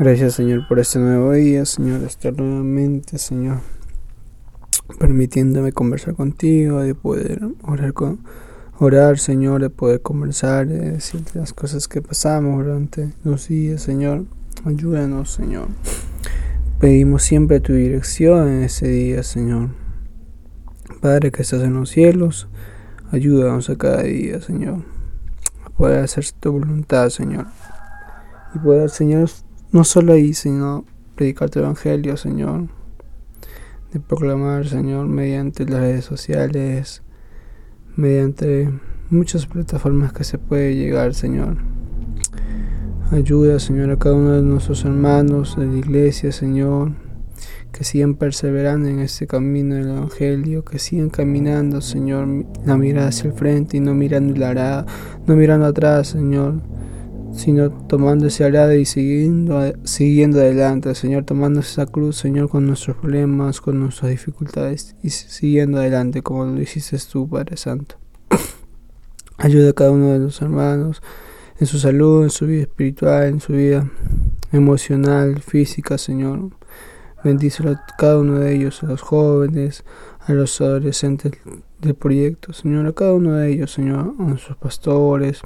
Gracias Señor por este nuevo día, Señor, estar nuevamente, Señor, permitiéndome conversar contigo, de poder orar, orar Señor, de poder conversar, de decirte las cosas que pasamos durante los días, Señor. Ayúdanos, Señor. Pedimos siempre tu dirección en ese día, Señor. Padre que estás en los cielos, ayúdanos a cada día, Señor, a poder hacer tu voluntad, Señor. Y poder, Señor, no solo ahí, sino predicar tu evangelio, Señor. De proclamar, Señor, mediante las redes sociales, mediante muchas plataformas que se puede llegar, Señor. Ayuda, Señor, a cada uno de nuestros hermanos de la iglesia, Señor, que sigan perseverando en este camino del Evangelio, que sigan caminando, Señor, la mirada hacia el frente y no mirando la no mirando atrás, Señor sino tomando ese arado y siguiendo, siguiendo adelante, Señor, tomando esa cruz, Señor, con nuestros problemas, con nuestras dificultades y siguiendo adelante como lo hiciste tú, Padre Santo. Ayuda a cada uno de los hermanos en su salud, en su vida espiritual, en su vida emocional, física, Señor. Bendícelo a cada uno de ellos, a los jóvenes, a los adolescentes del proyecto, Señor, a cada uno de ellos, Señor, a nuestros pastores,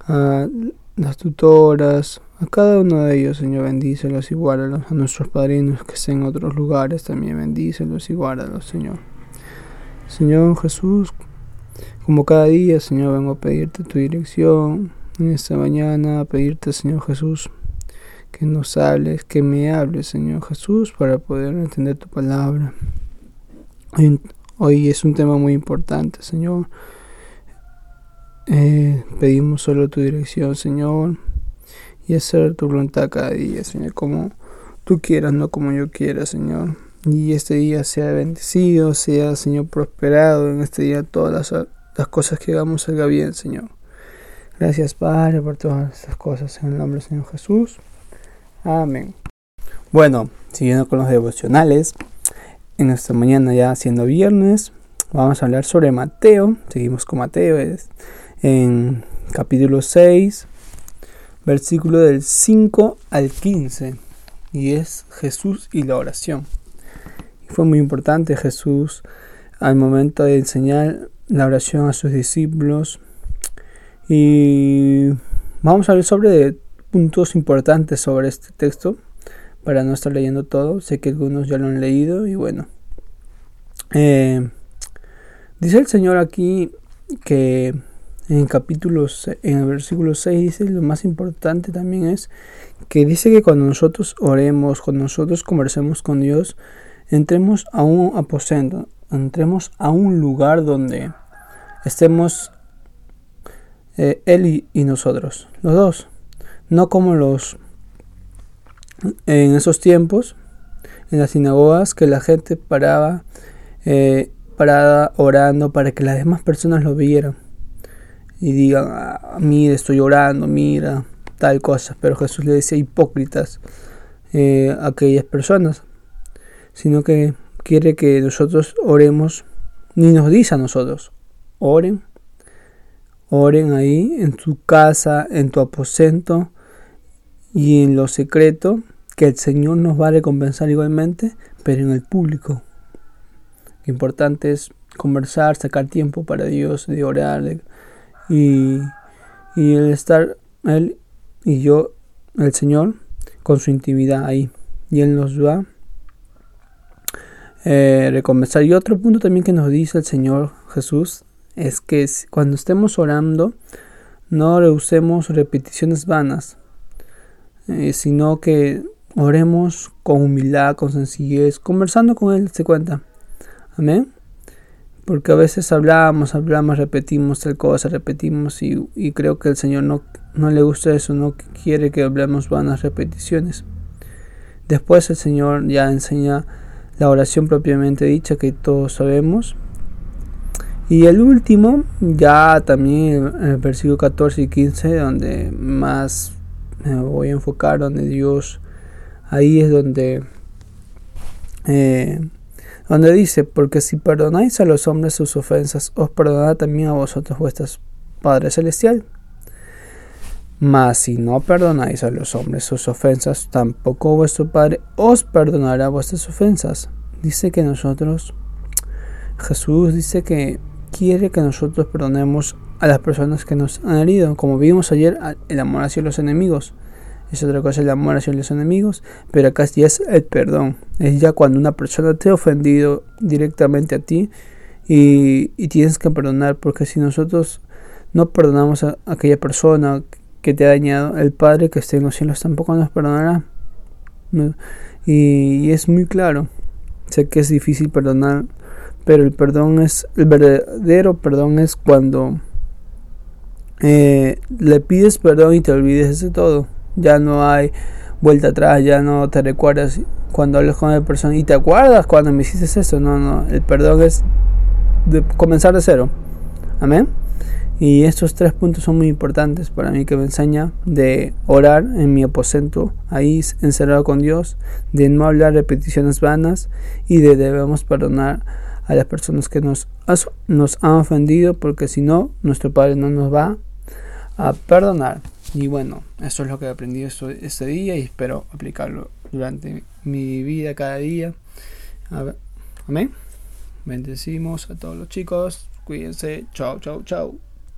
a las tutoras, a cada uno de ellos, Señor, bendícelos y guárdalos. A nuestros padrinos que estén en otros lugares, también bendícelos y guárdalos, Señor. Señor Jesús, como cada día, Señor, vengo a pedirte tu dirección en esta mañana, a pedirte, Señor Jesús, que nos hables, que me hables, Señor Jesús, para poder entender tu palabra. Hoy, hoy es un tema muy importante, Señor eh, pedimos solo tu dirección, Señor, y hacer tu voluntad cada día, Señor, como tú quieras, no como yo quiera, Señor. Y este día sea bendecido, sea, Señor, prosperado. En este día todas las, las cosas que hagamos salga bien, Señor. Gracias, Padre, por todas estas cosas. En el nombre del Señor Jesús. Amén. Bueno, siguiendo con los devocionales, en esta mañana ya siendo viernes, vamos a hablar sobre Mateo. Seguimos con Mateo. Es en capítulo 6, versículo del 5 al 15, y es Jesús y la oración. Fue muy importante Jesús al momento de enseñar la oración a sus discípulos. Y vamos a ver sobre puntos importantes sobre este texto para no estar leyendo todo. Sé que algunos ya lo han leído y bueno. Eh, dice el Señor aquí que en capítulos, en el versículo 6 dice, lo más importante también es que dice que cuando nosotros oremos, cuando nosotros conversemos con Dios, entremos a un aposento, entremos a un lugar donde estemos eh, Él y, nosotros, los dos, no como los en esos tiempos, en las sinagogas, que la gente paraba, eh, parada orando para que las demás personas lo vieran y digan, ah, mira, estoy llorando, mira, tal cosa. Pero Jesús le decía hipócritas eh, a aquellas personas, sino que quiere que nosotros oremos, ni nos dice a nosotros, oren, oren ahí en tu casa, en tu aposento y en lo secreto, que el Señor nos va a recompensar igualmente, pero en el público. Lo importante es conversar, sacar tiempo para Dios, de orar, de y, el estar Él y yo, el Señor, con su intimidad ahí. Y Él nos va eh, recompensar. Y otro punto también que nos dice el Señor Jesús es que cuando estemos orando, no rehusemos repeticiones vanas, eh, sino que oremos con humildad, con sencillez, conversando con Él, se cuenta. Amén. Porque a veces hablamos, hablamos, repetimos tal cosa, repetimos y, creo que el Señor no, no le gusta eso, no quiere que hablemos vanas repeticiones. Después el Señor ya enseña la oración propiamente dicha que todos sabemos. Y el último, ya también en el versículo 14 y 15, donde más me voy a enfocar, donde Dios, ahí es donde eh, donde dice, porque si perdonáis a los hombres sus ofensas, os perdonará también a vosotros vuestro Padre Celestial. Mas si no perdonáis a los hombres sus ofensas, tampoco vuestro Padre os perdonará vuestras ofensas. Dice que nosotros, Jesús dice que quiere que nosotros perdonemos a las personas que nos han herido. Como vimos ayer, el amor hacia los enemigos. Es otra cosa el amor hacia los enemigos, pero acá ya es el perdón. Es ya cuando una persona te ha ofendido directamente a ti y, tienes que perdonar, porque si nosotros no perdonamos a aquella persona que te ha dañado, el Padre que esté en los cielos tampoco nos perdonará. Y, es muy claro. Sé que es difícil perdonar, pero el perdón es, el verdadero perdón es cuando eh, le pides perdón y te olvides de todo. Ya no hay vuelta atrás, ya no te recuerdas cuando hablas con la persona y te acuerdas cuando me hiciste eso. No, no, el perdón es de comenzar de cero. Amén. Y estos tres puntos son muy importantes para mí que me enseña de orar en mi aposento, ahí encerrado con Dios, de no hablar repeticiones vanas y de debemos perdonar a las personas que nos, nos han ofendido porque si no, nuestro Padre no nos va a perdonar. Y bueno, eso es lo que he aprendido este día y espero aplicarlo durante mi vida cada día. Amén. Bendecimos a todos los chicos. Cuídense. Chao, chao, chao.